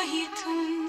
तुझे